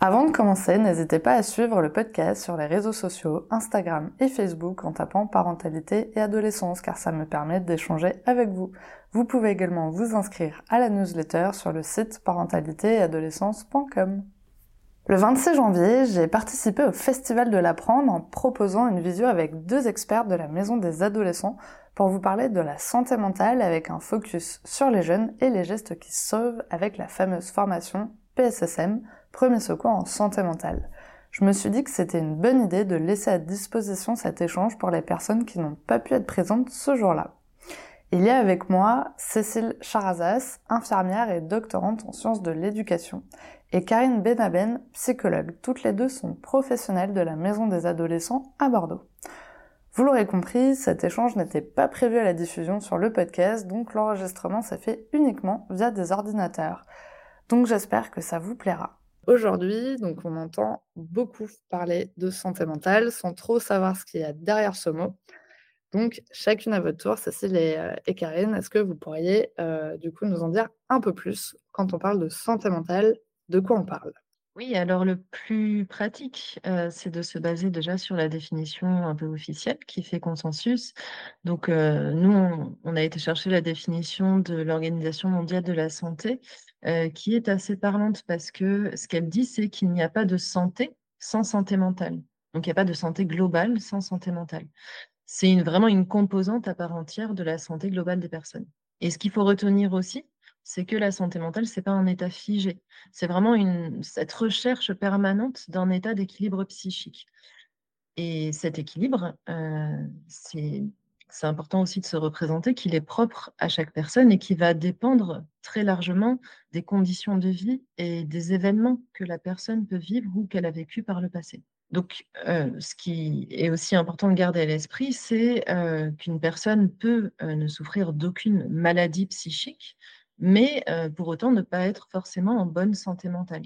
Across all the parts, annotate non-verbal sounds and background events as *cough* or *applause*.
Avant de commencer, n'hésitez pas à suivre le podcast sur les réseaux sociaux, Instagram et Facebook en tapant parentalité et adolescence car ça me permet d'échanger avec vous. Vous pouvez également vous inscrire à la newsletter sur le site parentalité-et-adolescence.com. Le 26 janvier, j'ai participé au Festival de l'apprendre en proposant une visio avec deux experts de la Maison des adolescents pour vous parler de la santé mentale avec un focus sur les jeunes et les gestes qui sauvent avec la fameuse formation PSSM, premier secours en santé mentale. Je me suis dit que c'était une bonne idée de laisser à disposition cet échange pour les personnes qui n'ont pas pu être présentes ce jour-là. Il y a avec moi Cécile Charazas, infirmière et doctorante en sciences de l'éducation, et Karine Benaben, psychologue. Toutes les deux sont professionnelles de la Maison des adolescents à Bordeaux. Vous l'aurez compris, cet échange n'était pas prévu à la diffusion sur le podcast, donc l'enregistrement s'est fait uniquement via des ordinateurs. Donc j'espère que ça vous plaira. Aujourd'hui, donc on entend beaucoup parler de santé mentale sans trop savoir ce qu'il y a derrière ce mot. Donc chacune à votre tour, Cécile et, euh, Karine, est-ce que vous pourriez euh, du coup nous en dire un peu plus quand on parle de santé mentale, de quoi on parle? Oui, alors le plus pratique, euh, c'est de se baser déjà sur la définition un peu officielle qui fait consensus. Donc, euh, nous, on, a été chercher la définition de l'Organisation mondiale de la santé, euh, qui est assez parlante parce que ce qu'elle dit, c'est qu'il n'y a pas de santé sans santé mentale. Donc, il n'y a pas de santé globale sans santé mentale. C'est vraiment une composante à part entière de la santé globale des personnes. Et ce qu'il faut retenir aussi, c'est que la santé mentale, c'est pas un état figé. C'est vraiment cette recherche permanente d'un état d'équilibre psychique. Et cet équilibre, euh, c'est important aussi de se représenter qu'il est propre à chaque personne et qui va dépendre très largement des conditions de vie et des événements que la personne peut vivre ou qu'elle a vécu par le passé. Donc, euh, ce qui est aussi important de garder à l'esprit, c'est euh, qu'une personne peut ne souffrir d'aucune maladie psychique, mais euh, pour autant ne pas être forcément en bonne santé mentale.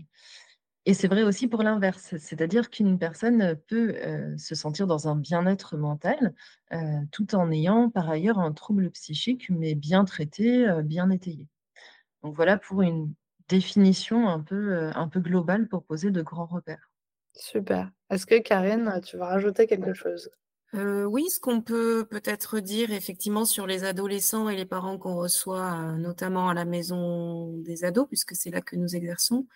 Et c'est vrai aussi pour l'inverse, c'est-à-dire qu'une personne peut euh, se sentir dans un bien-être mental euh, tout en ayant par ailleurs un trouble psychique, mais bien traité, euh, bien étayé. Donc voilà pour une définition un peu, euh, un peu globale pour poser de grands repères. Super. Est-ce que Karine, tu vas rajouter quelque chose? Euh, oui, ce qu'on peut peut-être dire effectivement sur les adolescents et les parents qu'on reçoit, euh, notamment à la maison des ados, puisque c'est là que nous exerçons.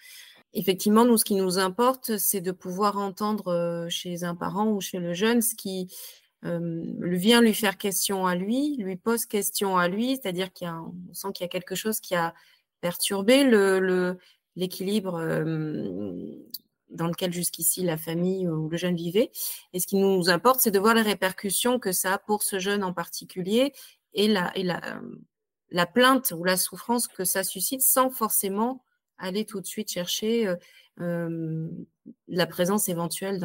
Effectivement, nous, ce qui nous importe, c'est de pouvoir entendre euh, chez un parent ou chez le jeune ce qui euh, vient lui faire question à lui, lui pose question à lui, c'est-à-dire qu'il y a, un- on sent qu'il y a quelque chose qui a perturbé le, le- l'équilibre euh, dans lequel jusqu'ici la famille ou le jeune vivait. Et ce qui nous importe, c'est de voir les répercussions que ça a pour ce jeune en particulier et la, et la, euh, la plainte ou la souffrance que ça suscite sans forcément aller tout de suite chercher euh, euh, la présence éventuelle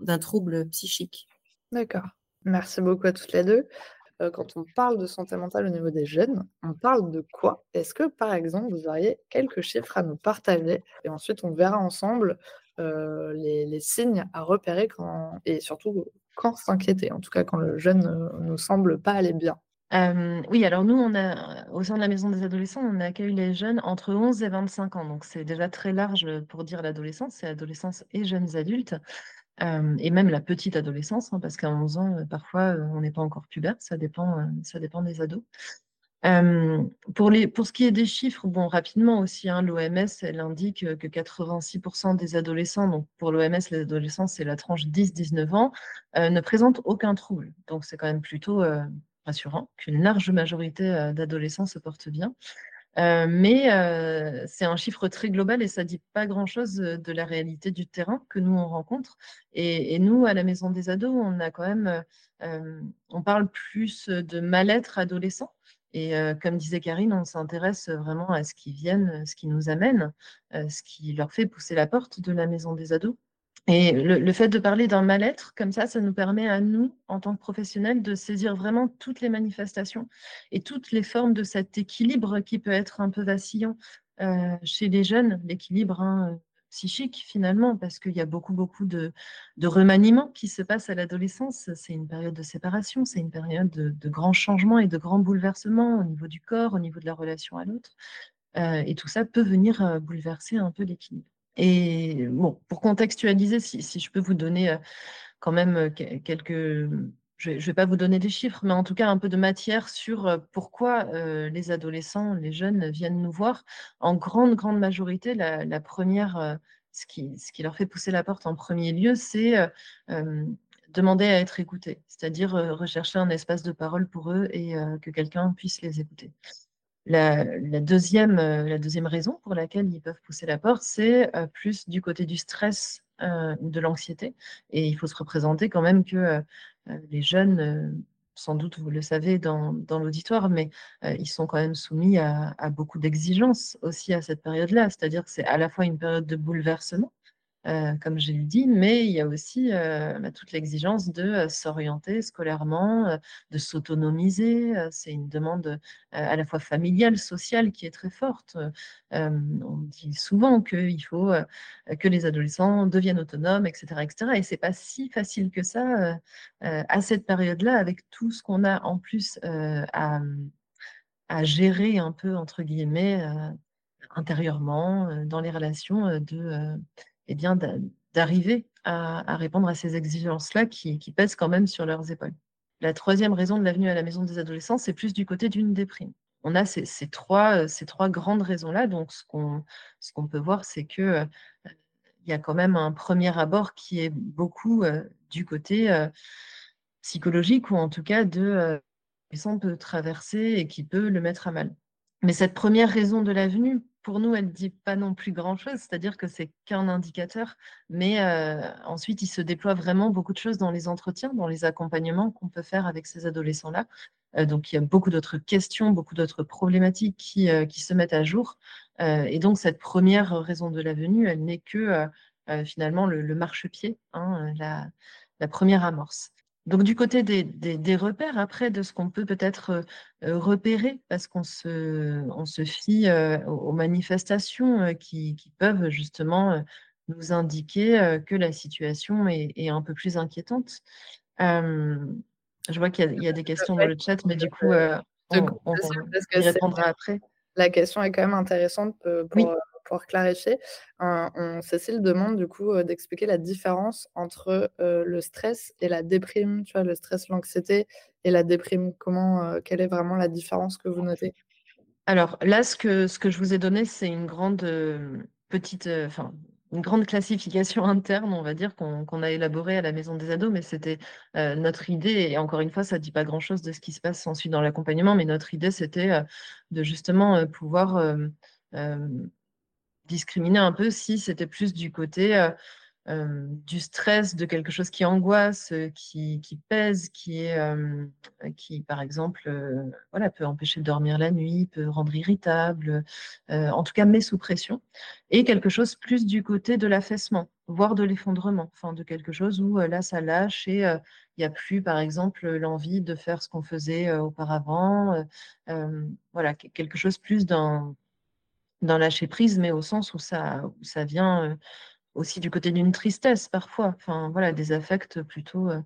d'un, trouble psychique. D'accord. Merci beaucoup à toutes les deux. Euh, quand on parle de santé mentale au niveau des jeunes, on parle de quoi? Est-ce que, par exemple, vous auriez quelques chiffres à nous partager? Et ensuite, on verra ensemble euh, les, les signes à repérer quand, et surtout quand s'inquiéter, en tout cas quand le jeune ne nous semble pas aller bien. Euh, oui, alors nous, on a, au sein de la maison des adolescents, on accueille les jeunes entre 11 et 25 ans. Donc, c'est déjà très large pour dire l'adolescence, c'est adolescence et jeunes adultes, euh, et même la petite adolescence, hein, parce qu'à 11 ans, euh, parfois, euh, on n'est pas encore pubère, ça dépend, euh, ça dépend des ados. Pour, les, pour ce qui est des chiffres, bon, rapidement aussi, hein, l'OMS, elle indique que 86% des adolescents, donc pour l'OMS, les adolescents, c'est la tranche 10-19 ans, euh, ne présentent aucun trouble. Donc, c'est quand même plutôt rassurant qu'une large majorité d'adolescents se portent bien. Mais c'est un chiffre très global et ça dit pas grand-chose de la réalité du terrain que nous on rencontre. Et, nous, à la Maison des Ados, on a quand même, on parle plus de mal-être adolescent. Et euh, comme disait Karine, on s'intéresse vraiment à ce qui viennent, ce qui nous amène, euh, ce qui leur fait pousser la porte de la Maison des Ados. Et le, fait de parler d'un mal-être, comme ça, ça nous permet à nous, en tant que professionnels, de saisir vraiment toutes les manifestations et toutes les formes de cet équilibre qui peut être un peu vacillant euh, chez les jeunes, l'équilibre hein, psychique finalement, parce qu'il y a beaucoup, beaucoup de, remaniements qui se passent à l'adolescence. C'est une période de séparation, c'est une période de, grands changements et de grands bouleversements au niveau du corps, au niveau de la relation à l'autre. Euh, et tout ça peut venir euh, bouleverser un peu l'équilibre. Et bon, pour contextualiser, si, je peux vous donner euh, quand même quelques... Je ne vais pas vous donner des chiffres, mais en tout cas un peu de matière sur euh, pourquoi les adolescents, les jeunes viennent nous voir. En grande, grande majorité, la, première, ce, qui, ce qui leur fait pousser la porte en premier lieu, c'est demander à être écoutés, c'est-à-dire rechercher un espace de parole pour eux et que quelqu'un puisse les écouter. La, deuxième, euh, la deuxième raison pour laquelle ils peuvent pousser la porte, c'est euh, plus du côté du stress, euh, de l'anxiété. Et il faut se représenter quand même que les jeunes, sans doute vous le savez dans, l'auditoire, mais ils sont quand même soumis à beaucoup d'exigences aussi à cette période-là. C'est-à-dire que c'est à la fois une période de bouleversement, euh, comme je l'ai dit, mais il y a aussi euh, bah, toute l'exigence de euh, s'orienter scolairement, de s'autonomiser. c'est une demande à la fois familiale, sociale qui est très forte. on dit souvent qu'il faut que les adolescents deviennent autonomes, etc. etc. et ce n'est pas si facile que ça à cette période-là, avec tout ce qu'on a en plus à, à, gérer un peu, entre guillemets, intérieurement, dans les relations de eh bien, d'arriver à, répondre à ces exigences-là qui, pèsent quand même sur leurs épaules. La troisième raison de l'avenue à la maison des adolescents, c'est plus du côté d'une déprime. On a ces, trois, ces trois grandes raisons-là. Donc, ce qu'on peut voir, c'est qu'il euh, y a quand même un premier abord qui est beaucoup euh, du côté euh, psychologique ou en tout cas de on peut traverser et qui peut le mettre à mal. Mais cette première raison de l'avenue, pour nous, elle ne dit pas non plus grand-chose, c'est-à-dire que c'est qu'un indicateur, mais euh, ensuite, il se déploie vraiment beaucoup de choses dans les entretiens, dans les accompagnements qu'on peut faire avec ces adolescents-là. Euh, donc, il y a beaucoup d'autres questions, beaucoup d'autres problématiques qui, euh, qui, se mettent à jour. et donc, cette première raison de la venue, elle n'est que finalement le, marchepied, hein, la première amorce. Donc du côté des, repères, après, de ce qu'on peut peut-être euh, repérer, parce qu'on se, on se fie euh, aux manifestations euh, qui, peuvent justement nous indiquer que la situation est, un peu plus inquiétante. je vois qu'il y, a des questions dans le chat, mais du coup, on, y répondra après. La question est quand même intéressante pour, pour clarifier, on, Cécile demande du coup euh, d'expliquer la différence entre euh, le stress et la déprime, tu vois, le stress, l'anxiété et la déprime. Comment, euh, quelle est vraiment la différence que vous notez? Alors là, ce que, ce que je vous ai donné, c'est une grande petite, enfin, une grande classification *laughs* interne, on va dire, qu'on a élaborée à la Maison des Ados, mais c'était notre idée, et encore une fois, ça ne dit pas grand-chose de ce qui se passe ensuite dans l'accompagnement, mais notre idée, c'était de justement pouvoir discriminer un peu si c'était plus du côté euh, euh, du stress, de quelque chose qui angoisse, euh, qui, pèse, qui par exemple, voilà, peut empêcher de dormir la nuit, peut rendre irritable, en tout cas met sous pression, et quelque chose plus du côté de l'affaissement, voire de l'effondrement, enfin de quelque chose où là ça lâche et il n'y a plus, par exemple, l'envie de faire ce qu'on faisait auparavant, voilà, quelque chose plus d'un dans lâcher prise, mais au sens où ça, ça vient euh, aussi du côté d'une tristesse parfois. Enfin, voilà, des affects plutôt, euh,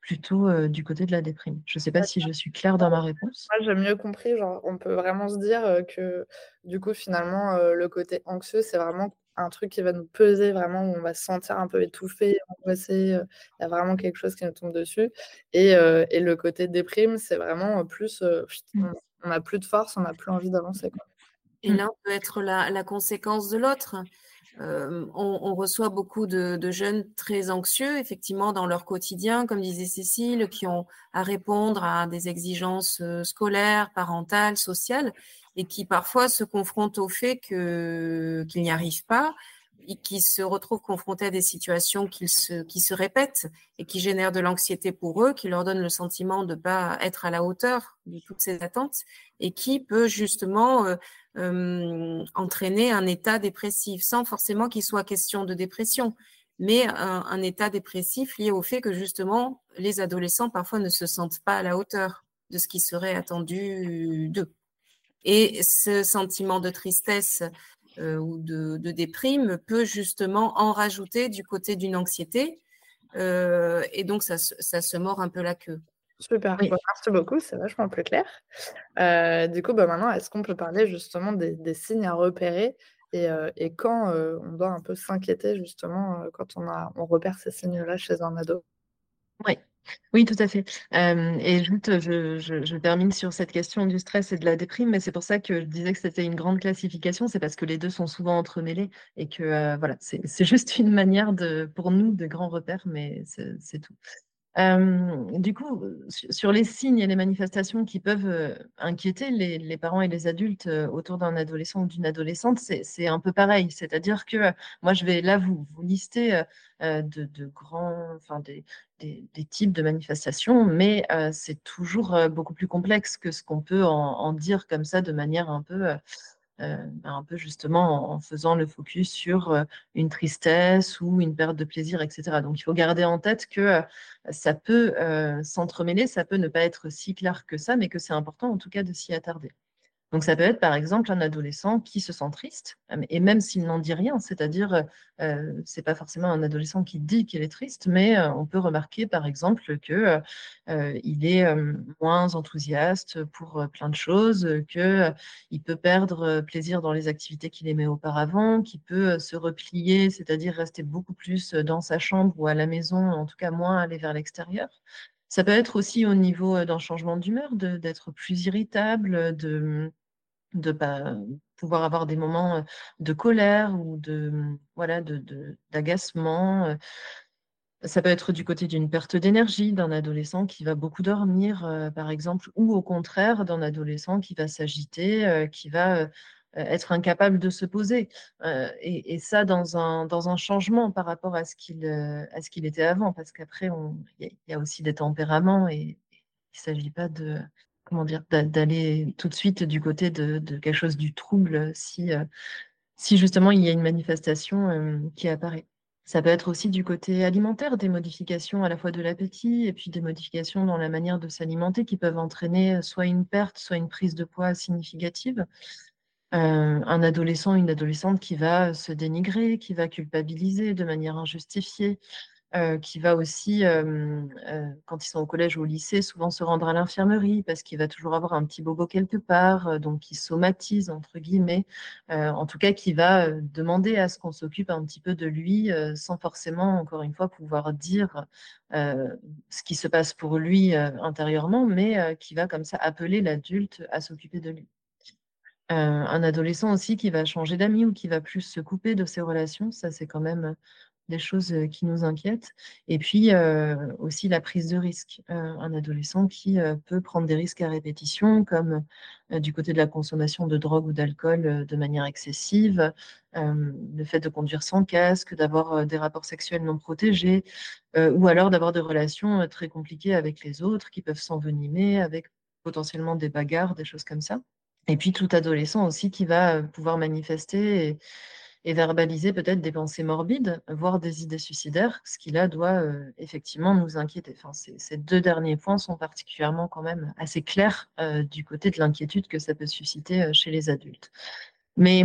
plutôt euh, du côté de la déprime. Je ne sais pas si je suis claire dans ma réponse. Moi, j'ai mieux compris. Genre, on peut vraiment se dire que du coup, finalement, le côté anxieux, c'est vraiment un truc qui va nous peser vraiment, où on va se sentir un peu étouffé, angoissé. Il y a vraiment quelque chose qui nous tombe dessus. Et, et le côté déprime, c'est vraiment plus, on n'a plus de force, on n'a plus envie d'avancer. Et mmh. l'un peut être la, conséquence de l'autre. on, reçoit beaucoup de, jeunes très anxieux, effectivement, dans leur quotidien, comme disait Cécile, qui ont à répondre à des exigences scolaires, parentales, sociales, et qui parfois se confrontent au fait qu'ils n'y arrivent pas, qui se retrouvent confrontés à des situations qui se, qui se répètent et qui génèrent de l'anxiété pour eux, qui leur donnent le sentiment de ne pas être à la hauteur de toutes ces attentes et qui peut justement euh, euh, entraîner un état dépressif sans forcément qu'il soit question de dépression. mais un, état dépressif lié au fait que justement, les adolescents parfois ne se sentent pas à la hauteur de ce qui serait attendu d'eux. Et ce sentiment de tristesse euh, ou de, déprime peut justement en rajouter du côté d'une anxiété. Euh, et donc, ça, se mord un peu la queue. Super, merci beaucoup, c'est vachement plus clair. Euh, du coup, bah, maintenant, est-ce qu'on peut parler justement des signes à repérer euh, et, quand euh, on doit un peu s'inquiéter justement euh, quand on, a, on repère ces signes-là chez un ado? Oui, oui, tout à fait. et juste, je, je, termine sur cette question du stress et de la déprime, mais c'est pour ça que je disais que c'était une grande classification, c'est parce que les deux sont souvent entremêlés et que voilà, c'est juste une manière de, pour nous de grands repères, mais c'est tout du coup, sur les signes et les manifestations qui peuvent inquiéter les, parents et les adultes autour d'un adolescent ou d'une adolescente, c'est un peu pareil. C'est-à-dire que moi, je vais là vous, lister de, grands, enfin des, types de manifestations, mais c'est toujours beaucoup plus complexe que ce qu'on peut en, dire comme ça de manière un peu un peu justement en, faisant le focus sur euh, une tristesse ou une perte de plaisir, etc. Donc il faut garder en tête que euh, ça peut s'entremêler, ça peut ne pas être si clair que ça, mais que c'est important en tout cas de s'y attarder. Donc ça peut être par exemple un adolescent qui se sent triste, euh, et même s'il n'en dit rien, c'est-à-dire euh, c'est pas forcément un adolescent qui dit qu'il est triste, mais euh, on peut remarquer par exemple que euh, il est moins enthousiaste pour plein de choses, que il peut perdre plaisir dans les activités qu'il aimait auparavant, qu'il peut se replier, c'est-à-dire rester beaucoup plus dans sa chambre ou à la maison, en tout cas moins aller vers l'extérieur. Ça peut être aussi au niveau d'un changement d'humeur, d'être plus irritable, de de pouvoir avoir des moments de colère ou de voilà d'agacement. ça peut être du côté d'une perte d'énergie d'un adolescent qui va beaucoup dormir, par exemple, ou au contraire d'un adolescent qui va s'agiter, qui va être incapable de se poser. Et, ça dans un, dans un changement par rapport à ce qu'il à ce qu'il était avant, parce qu'après, il y, a aussi des tempéraments et il ne s'agit pas de comment dire, d'aller tout de suite du côté de, quelque chose du trouble si, euh, si justement il y a une manifestation euh, qui apparaît. Ça peut être aussi du côté alimentaire, des modifications à la fois de l'appétit et puis des modifications dans la manière de s'alimenter qui peuvent entraîner soit une perte, soit une prise de poids significative. Euh, un adolescent, une adolescente qui va se dénigrer, qui va culpabiliser de manière injustifiée, euh, qui va aussi, euh, euh, quand ils sont au collège ou au lycée, souvent se rendre à l'infirmerie parce qu'il va toujours avoir un petit bobo quelque part, donc qui somatise, entre guillemets, en tout cas qui va demander à ce qu'on s'occupe un petit peu de lui sans forcément, encore une fois, pouvoir dire ce qui se passe pour lui intérieurement, mais qui va comme ça appeler l'adulte à s'occuper de lui. un adolescent aussi qui va changer d'amis ou qui va plus se couper de ses relations, ça c'est quand même des choses qui nous inquiètent. Et puis aussi la prise de risque. un adolescent qui peut prendre des risques à répétition, comme du côté de la consommation de drogue ou d'alcool de manière excessive, le fait de conduire sans casque, d'avoir des rapports sexuels non protégés, ou alors d'avoir des relations très compliquées avec les autres qui peuvent s'envenimer avec potentiellement des bagarres, des choses comme ça. Et puis tout adolescent aussi qui va pouvoir manifester et verbaliser peut-être des pensées morbides, voire des idées suicidaires, ce qui là doit euh, effectivement nous inquiéter. Enfin, ces deux derniers points sont particulièrement quand même assez clairs euh, du côté de l'inquiétude que ça peut susciter euh, chez les adultes. Mais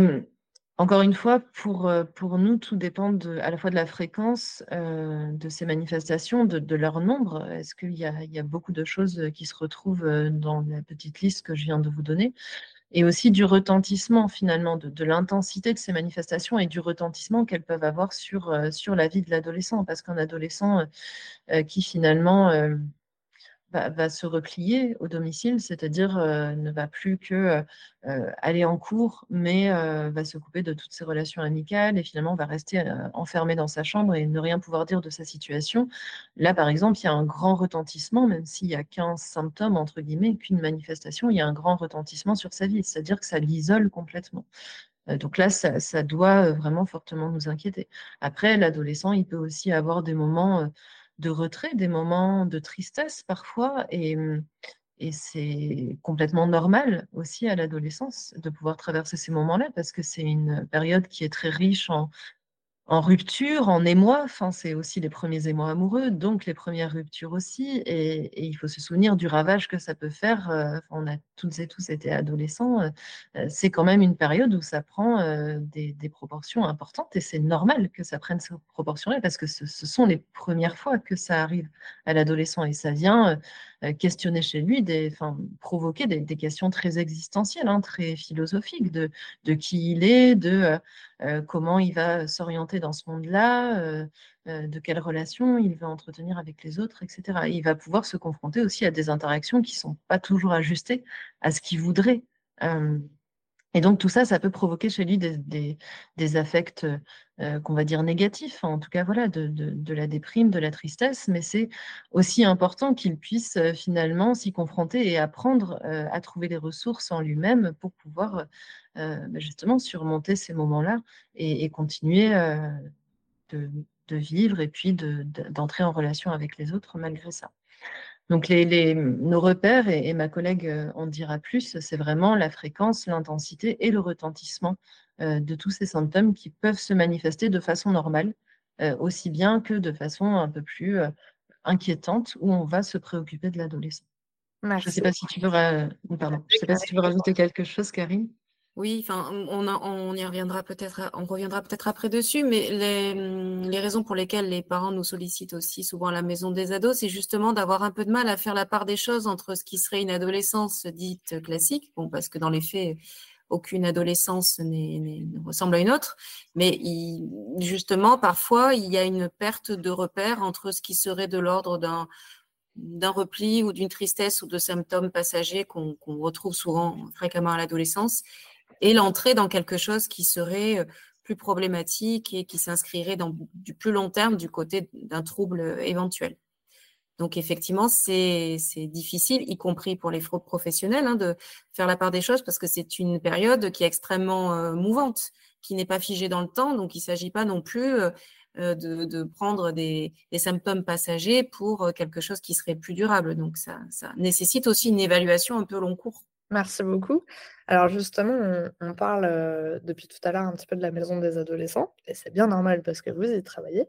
encore une fois, pour, pour nous, tout dépend de, à la fois de la fréquence de ces manifestations, de, leur nombre. Est-ce qu'il y, y a, beaucoup de choses qui se retrouvent dans la petite liste que je viens de vous donner? Et aussi du retentissement finalement, de, l'intensité de ces manifestations et du retentissement qu'elles peuvent avoir sur, euh, la vie de l'adolescent. Parce qu'un adolescent euh, euh, qui finalement va, se replier au domicile, c'est-à-dire euh, ne va plus que euh, aller en cours, mais euh, va se couper de toutes ses relations amicales et finalement va rester enfermé dans sa chambre et ne rien pouvoir dire de sa situation. Là, par exemple, il y a un grand retentissement, même s'il n'y a qu'un symptôme, entre guillemets, qu'une manifestation, il y a un grand retentissement sur sa vie, c'est-à-dire que ça l'isole complètement. Donc là, ça, doit vraiment fortement nous inquiéter. Après, l'adolescent, il peut aussi avoir des moments de retrait, des moments de tristesse parfois. Et, et c'est complètement normal aussi à l'adolescence de pouvoir traverser ces moments-là parce que c'est une période qui est très riche en, en rupture, en émoi. C'est aussi les premiers émois amoureux, donc les premières ruptures aussi. Et, il faut se souvenir du ravage que ça peut faire. Euh, on a toutes et tous été adolescents. Euh, euh, c'est quand même une période où ça prend des, proportions importantes et c'est normal que ça prenne ces proportions-là parce que ce, sont les premières fois que ça arrive à l'adolescent et ça vient questionner chez lui, des, enfin, provoquer des, questions très existentielles, hein, très philosophiques de, de qui il est, de euh, comment il va s'orienter dans ce monde-là, euh, euh, de quelles relations il va entretenir avec les autres, etc. il va pouvoir se confronter aussi à des interactions qui ne sont pas toujours ajustées à ce qu'il voudrait. Et donc tout ça, ça peut provoquer chez lui des, affects qu'on va dire négatifs, en tout cas voilà, de, la déprime, de la tristesse, mais c'est aussi important qu'il puisse finalement s'y confronter et apprendre à trouver les ressources en lui-même pour pouvoir euh, bah, justement surmonter ces moments-là et, continuer euh, de, vivre et puis d'entrer en relation avec les autres malgré ça. Donc les, nos repères, et, ma collègue euh, en dira plus, c'est vraiment la fréquence, l'intensité et le retentissement de tous ces symptômes qui peuvent se manifester de façon normale, aussi bien que de façon un peu plus inquiétante, où on va se préoccuper de l'adolescent. Je ne sais pas si tu veux, Je sais pas si tu veux rajouter quelque chose, Karine. Oui, on, y reviendra peut-être, on reviendra peut-être après dessus, mais les, mmh, les, raisons pour lesquelles les parents nous sollicitent aussi souvent à la maison des ados, c'est justement d'avoir un peu de mal à faire la part des choses entre ce qui serait une adolescence dite classique, parce que dans les faits, aucune adolescence ne ressemble à une autre, mais justement, parfois, il y a une perte de repère entre ce qui serait de l'ordre d'un repli ou d'une tristesse ou de symptômes passagers qu'on retrouve souvent fréquemment à l'adolescence et l'entrée dans quelque chose qui serait euh, plus problématique et qui s'inscrirait dans du plus long terme du côté d'un trouble euh, éventuel. Donc effectivement, c'est difficile, y compris pour les fraudes professionnelles, hein, de faire la part des choses parce que c'est une période qui est extrêmement euh, mouvante, qui n'est pas figée dans le temps. Donc il ne s'agit pas non plus de, prendre des, symptômes passagers pour quelque chose qui serait plus durable. Donc ça, ça nécessite aussi une évaluation un peu long cours. Merci beaucoup. Alors justement, on, parle euh, depuis tout à l'heure un petit peu de la maison des adolescents, et c'est bien normal parce que vous y travaillez.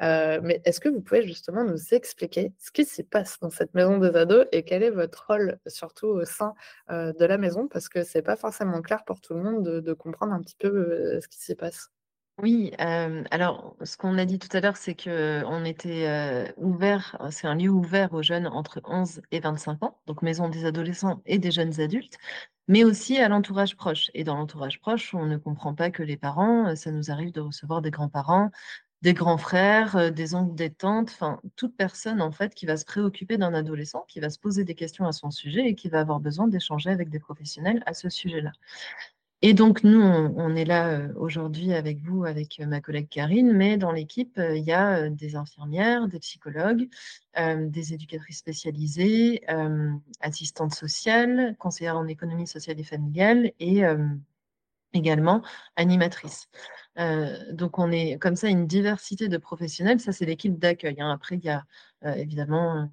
Euh, mais est-ce que vous pouvez justement nous expliquer ce qui s'y passe dans cette maison des ados et quel est votre rôle, surtout au sein euh, de la maison, parce que c'est pas forcément clair pour tout le monde de comprendre un petit peu ce qui s'y passe. Oui, alors ce qu'on a dit tout à l'heure, c'est qu'on était ouvert, c'est un lieu ouvert aux jeunes entre 11 et 25 ans, donc maison des adolescents et des jeunes adultes, mais aussi à l'entourage proche. Et dans l'entourage proche, on ne comprend pas que les parents, ça nous arrive de recevoir des grands-parents, des grands frères, des oncles, des tantes, enfin toute personne en fait qui va se préoccuper d'un adolescent, qui va se poser des questions à son sujet et qui va avoir besoin d'échanger avec des professionnels à ce sujet-là. Et donc, nous, on, est là euh, aujourd'hui avec vous, avec euh, ma collègue Karine, mais dans l'équipe, euh, il y a des infirmières, des psychologues, des éducatrices spécialisées, assistantes sociales, conseillères en économie sociale et familiale et également animatrices. donc, on est comme ça une diversité de professionnels. Ça, c'est l'équipe d'accueil. Hein. Après, il y a évidemment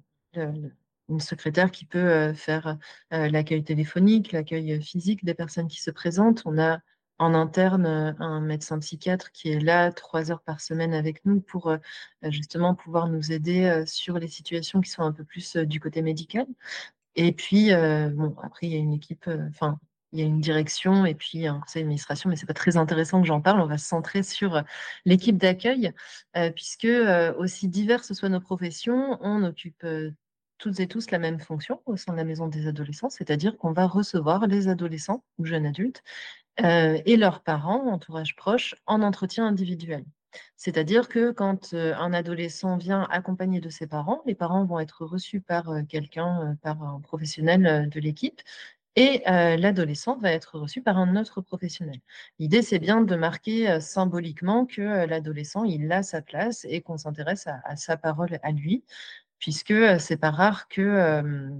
une secrétaire qui peut faire l'accueil téléphonique, l'accueil physique des personnes qui se présentent. On a en interne un médecin psychiatre qui est là trois heures par semaine avec nous pour justement pouvoir nous aider sur les situations qui sont un peu plus du côté médical. Et puis, bon, après, il y a une équipe, enfin, il y a une direction et puis un conseil d'administration, mais ce n'est pas très intéressant que j'en parle. On va se centrer sur l'équipe d'accueil, puisque aussi diverses soient nos professions, on occupe toutes et tous la même fonction au sein de la maison des adolescents, c'est-à-dire qu'on va recevoir les adolescents ou jeunes adultes euh, et leurs parents, entourage proche, en entretien individuel. C'est-à-dire que quand euh, un adolescent vient accompagné de ses parents, les parents vont être reçus par euh, quelqu'un, par un professionnel de l'équipe, et l'adolescent va être reçu par un autre professionnel. L'idée, c'est bien de marquer symboliquement que l'adolescent, il a sa place et qu'on s'intéresse à, sa parole à lui, puisque c'est pas rare que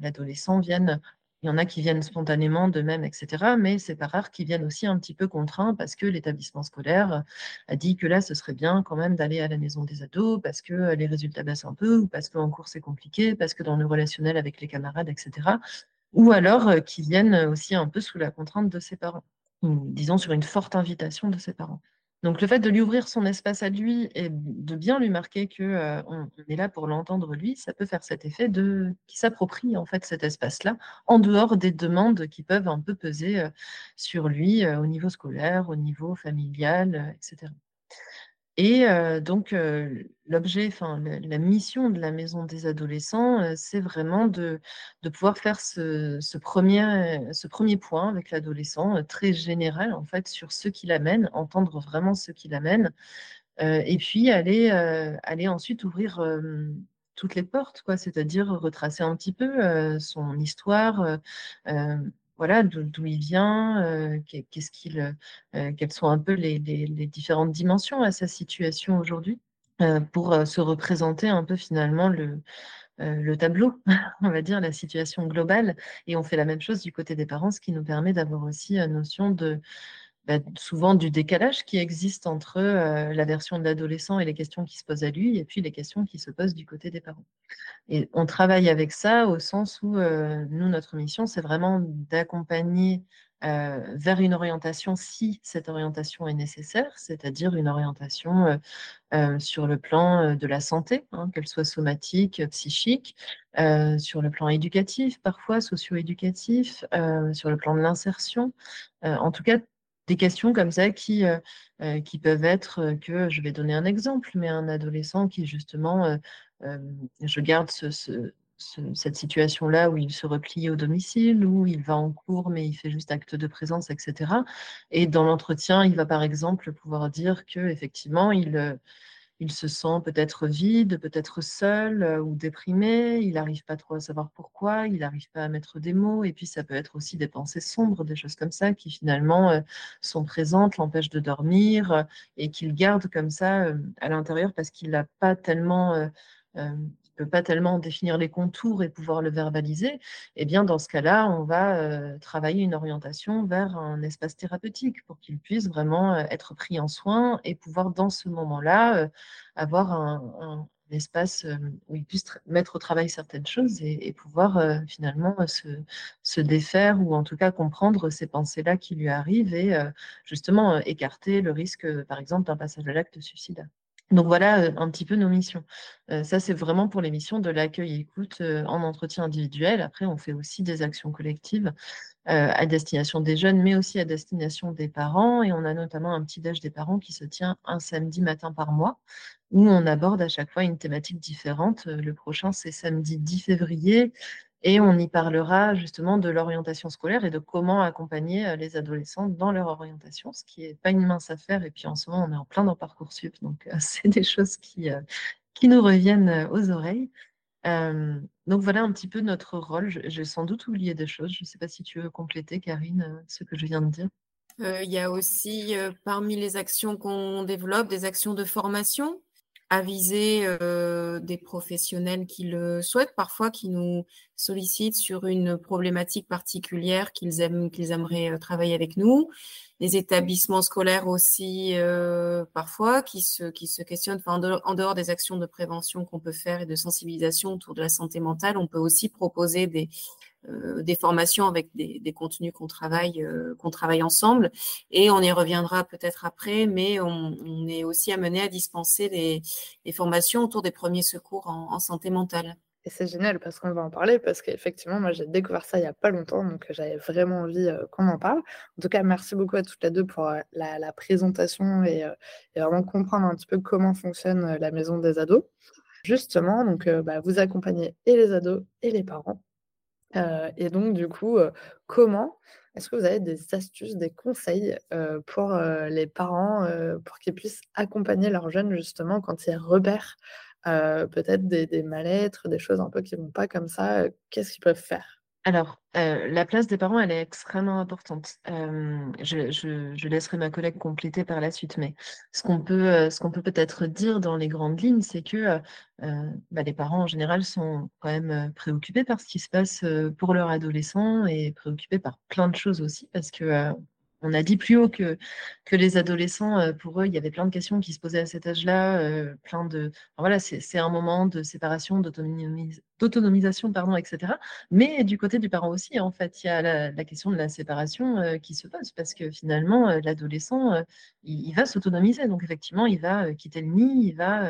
l'adolescent vienne. Il y en a qui viennent spontanément d'eux-mêmes, etc. Mais c'est pas rare qu'ils viennent aussi un petit peu contraints parce que l'établissement scolaire a dit que là, ce serait bien quand même d'aller à la maison des ados parce que les résultats baissent un peu, ou parce qu'en cours c'est compliqué, parce que dans le relationnel avec les camarades, etc. Ou alors qui viennent aussi un peu sous la contrainte de ses parents, disons sur une forte invitation de ses parents. Donc le fait de lui ouvrir son espace à lui et de bien lui marquer que on, est là pour l'entendre lui, ça peut faire cet effet de qui s'approprie en fait cet espace-là en dehors des demandes qui peuvent un peu peser sur lui au niveau scolaire, au niveau familial, etc. Et donc, l'objet, enfin, la, mission de la maison des adolescents, c'est vraiment de, de, pouvoir faire ce, ce, premier, ce premier point avec l'adolescent, très général, en fait, sur ce qui l'amène, entendre vraiment ce qui l'amène, et puis aller, aller ensuite ouvrir toutes les portes, quoi, c'est-à-dire retracer un petit peu son histoire, voilà, d'où il vient, euh, qu'est-ce euh, quelles sont un peu les, différentes dimensions à sa situation aujourd'hui, euh, pour se représenter un peu finalement le, le tableau, *laughs* on va dire, la situation globale. Et on fait la même chose du côté des parents, ce qui nous permet d'avoir aussi une notion de, bah, souvent du décalage qui existe entre la version de l'adolescent et les questions qui se posent à lui, et puis les questions qui se posent du côté des parents. Et on travaille avec ça au sens où nous, notre mission, c'est vraiment d'accompagner vers une orientation si cette orientation est nécessaire, c'est-à-dire une orientation sur le plan de la santé, hein, qu'elle soit somatique, psychique, sur le plan éducatif, parfois socio-éducatif, sur le plan de l'insertion. en tout cas, des questions comme ça qui, euh, euh, peuvent être euh, que, je vais donner un exemple, mais un adolescent qui justement, je garde cette situation-là où il se replie au domicile, où il va en cours, mais il fait juste acte de présence, etc. Et dans l'entretien, il va par exemple pouvoir dire que effectivement, il il se sent peut-être vide, peut-être seul euh, ou déprimé, il n'arrive pas trop à savoir pourquoi, il n'arrive pas à mettre des mots, et puis ça peut être aussi des pensées sombres, des choses comme ça, qui finalement euh, sont présentes, l'empêchent de dormir, euh, et qu'il garde comme ça à l'intérieur parce qu'il n'a pas tellement peut pas tellement définir les contours et pouvoir le verbaliser, eh bien dans ce cas-là, on va euh, travailler une orientation vers un espace thérapeutique pour qu'il puisse vraiment euh, être pris en soin et pouvoir dans ce moment-là euh, avoir un, espace où il puisse mettre au travail certaines choses et, pouvoir finalement se, se, défaire ou en tout cas comprendre ces pensées-là qui lui arrivent et justement écarter le risque, par exemple, d'un passage à l'acte suicidaire. Donc voilà un petit peu nos missions. Ça, c'est vraiment pour les missions de l'accueil et écoute euh, en entretien individuel. Après, on fait aussi des actions collectives à destination des jeunes, mais aussi à destination des parents. Et on a notamment un petit déj des parents qui se tient un samedi matin par mois, où on aborde à chaque fois une thématique différente. Le prochain, c'est samedi 10 février. Et on y parlera justement de l'orientation scolaire et de comment accompagner euh, les adolescents dans leur orientation, ce qui n'est pas une mince affaire. Et puis en ce moment, on est en plein dans Parcoursup, donc euh, *laughs* c'est des choses qui, euh, qui nous reviennent aux oreilles. donc voilà un petit peu notre rôle. J'ai sans doute oublié des choses. Je ne sais pas si tu veux compléter, Karine, ce que je viens de dire. Il y a aussi parmi les actions qu'on développe des actions de formation aviser euh, des professionnels qui le souhaitent, parfois qui nous sollicitent sur une problématique particulière qu'ils aiment, qu'ils aimeraient euh, travailler avec nous. Les établissements scolaires aussi, euh, parfois, qui se, qui se questionnent, enfin, en dehors des actions de prévention qu'on peut faire et de sensibilisation autour de la santé mentale, on peut aussi proposer des, des formations avec des, contenus qu'on travaille, euh, qu'on travaille ensemble. Et on y reviendra peut-être après, mais on, est aussi amené à dispenser les, formations autour des premiers secours en, santé mentale. Et c'est génial parce qu'on va en parler, parce qu'effectivement, moi j'ai découvert ça il n'y a pas longtemps, donc j'avais vraiment envie euh, qu'on en parle. En tout cas, merci beaucoup à toutes les deux pour la, présentation et, vraiment comprendre un petit peu comment fonctionne la maison des ados. Justement, donc bah, vous accompagnez et les ados et les parents euh, et donc, du coup, euh, comment est-ce que vous avez des astuces, des conseils euh, pour les parents, pour qu'ils puissent accompagner leurs jeunes justement quand ils repèrent peut-être des, des mal-être, des choses un peu qui ne vont pas comme ça Qu'est-ce qu'ils peuvent faire? Alors, euh, la place des parents, elle est extrêmement importante. Euh, je, laisserai ma collègue compléter par la suite, mais ce qu'on peut, euh, peut-être dire dans les grandes lignes, c'est que bah, les parents en général sont quand même préoccupés par ce qui se passe pour leur adolescent et préoccupés par plein de choses aussi, parce que on a dit plus haut que, les adolescents, euh, pour eux, il y avait plein de questions qui se posaient à cet âge-là, euh, de, voilà, c'est un moment de séparation, d'autonomisation, pardon, etc. Mais du côté du parent aussi, en fait, il y a la, question de la séparation euh, qui se pose parce que finalement, l'adolescent, il, va s'autonomiser, donc effectivement, il va quitter le nid, il va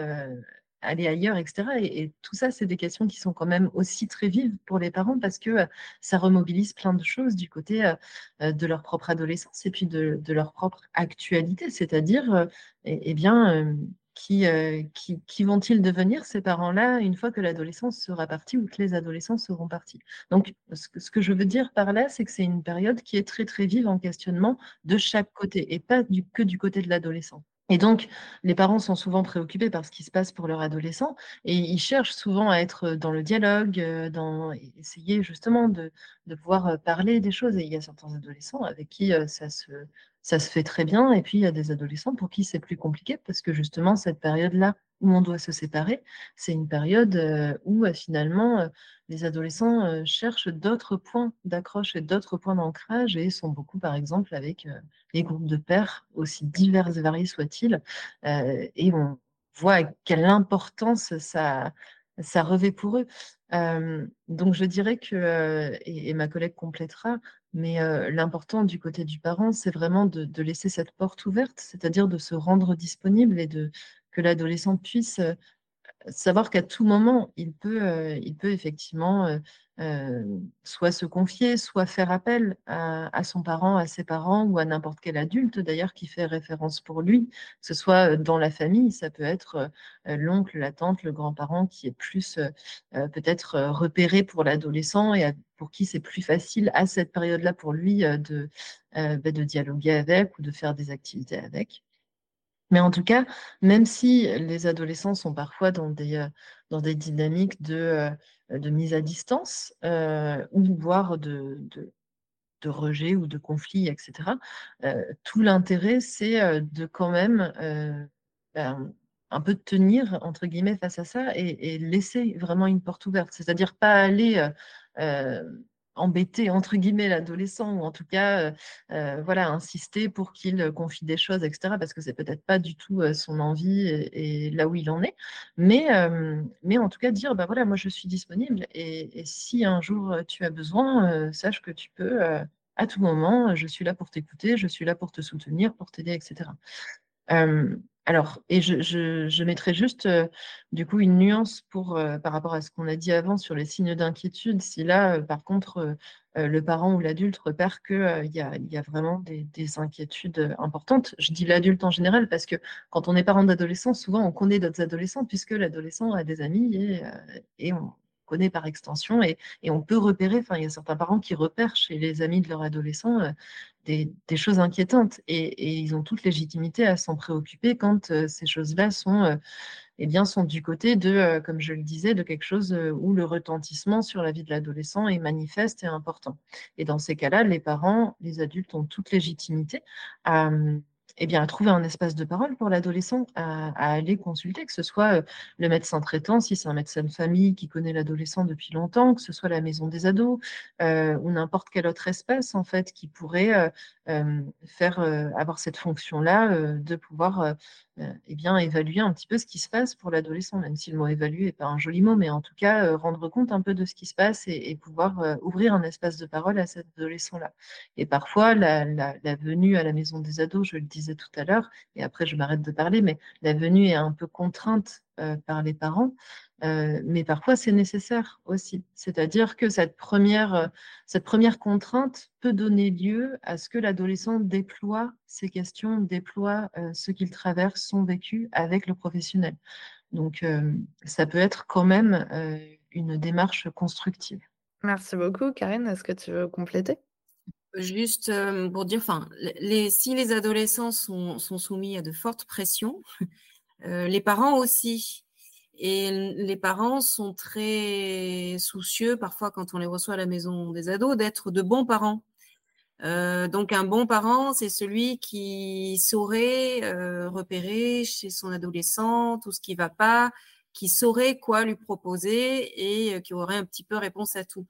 aller ailleurs, etc. Et, tout ça, c'est des questions qui sont quand même aussi très vives pour les parents parce que euh, ça remobilise plein de choses du côté euh, euh, de leur propre adolescence et puis de, leur propre actualité, c'est-à-dire, eh, eh, bien, qui, qui, qui vont-ils devenir ces parents-là une fois que l'adolescence sera partie ou que les adolescents seront partis? Donc, ce que, ce que je veux dire par là, c'est que c'est une période qui est très, très vive en questionnement de chaque côté et pas du, que du côté de l'adolescent. Et donc, les parents sont souvent préoccupés par ce qui se passe pour leur adolescent et ils cherchent souvent à être dans le dialogue, euh, dans essayer justement de, pouvoir euh, parler des choses. Et il y a certains adolescents avec qui euh, ça se, ça se fait très bien. Et puis, il y a des adolescents pour qui c'est plus compliqué parce que justement, cette période-là où on doit se séparer, c'est une période euh, où euh, finalement euh, les adolescents cherchent d'autres points d'accroche et d'autres points d'ancrage et sont beaucoup, par exemple, avec les groupes de pères, aussi divers et variés soient-ils, et on voit quelle importance ça, ça revêt pour eux. donc je dirais que, et, ma collègue complétera, mais l'important du côté du parent, c'est vraiment de, laisser cette porte ouverte, c'est-à-dire de se rendre disponible et de, que l'adolescent puisse euh, savoir qu'à tout moment, il peut, euh, il peut effectivement euh, soit se confier, soit faire appel à, son parent, à ses parents ou à n'importe quel adulte d'ailleurs qui fait référence pour lui, que ce soit dans la famille, ça peut être l'oncle, la tante, le grand-parent qui est plus peut-être repéré pour l'adolescent et pour qui c'est plus facile à cette période-là pour lui bah, de dialoguer avec ou de faire des activités avec. Mais en tout cas, même si les adolescents sont parfois dans des, euh, dans des dynamiques de, euh, de mise à distance, euh, ou voire de, de, rejet ou de conflit, etc., tout l'intérêt, c'est de quand même ben, un peu tenir, entre guillemets, face à ça et, et laisser vraiment une porte ouverte. C'est-à-dire pas aller embêter entre guillemets l'adolescent ou en tout cas euh, euh, voilà insister pour qu'il confie des choses etc parce que c'est peut-être pas du tout euh, son envie et, là où il en est. Mais mais en tout cas dire bah voilà moi je suis disponible et si un jour tu as besoin sache que tu peux à tout moment je suis là pour t'écouter je suis là pour te soutenir pour t'aider etc alors, et je, je, mettrai juste euh, du coup une nuance pour, euh, par rapport à ce qu'on a dit avant sur les signes d'inquiétude. Si là, euh, par contre, le parent ou l'adulte repère qu'il y, a, y a vraiment des, inquiétudes importantes, je dis l'adulte en général parce que quand on est parent d'adolescents, souvent on connaît d'autres adolescents puisque l'adolescent a des amis et on, par extension et, et, on peut repérer, enfin il y a certains parents qui repèrent chez les amis de leur adolescent des, choses inquiétantes et, ils ont toute légitimité à s'en préoccuper quand euh, ces choses-là sont, euh, eh bien, sont du côté de, euh, comme je le disais, de quelque chose où le retentissement sur la vie de l'adolescent est manifeste et important. Et dans ces cas-là, les parents, les adultes ont toute légitimité à eh bien, à trouver un espace de parole pour l'adolescent à, aller consulter, que ce soit euh, le médecin traitant, si c'est un médecin de famille qui connaît l'adolescent depuis longtemps, que ce soit la maison des ados euh, ou n'importe quel autre espace en fait qui pourrait euh, faire avoir cette fonction-là de pouvoir eh bien évaluer un petit peu ce qui se passe pour l'adolescent, même si le mot évaluer n'est pas un joli mot, mais en tout cas rendre compte un peu de ce qui se passe et, pouvoir ouvrir un espace de parole à cet adolescent-là. Et parfois, la, venue à la maison des ados, je le disais tout à l'heure, et après je m'arrête de parler, mais la venue est un peu contrainte euh, par les parents, euh, mais parfois c'est nécessaire aussi. C'est-à-dire que cette première, euh, cette première contrainte peut donner lieu à ce que l'adolescent déploie ses questions, déploie ce qu'il traverse, son vécu avec le professionnel. Donc ça peut être quand même une démarche constructive. Merci beaucoup, Karine. Est-ce que tu veux compléter? Juste euh, pour dire, enfin, les, si les adolescents sont, sont, soumis à de fortes pressions, euh, les parents aussi. Et les parents sont très soucieux, parfois quand on les reçoit à la maison des ados, d'être de bons parents. Euh, donc un bon parent, c'est celui qui saurait euh, repérer chez son adolescent tout ce qui va pas, qui saurait quoi lui proposer et qui aurait un petit peu réponse à tout.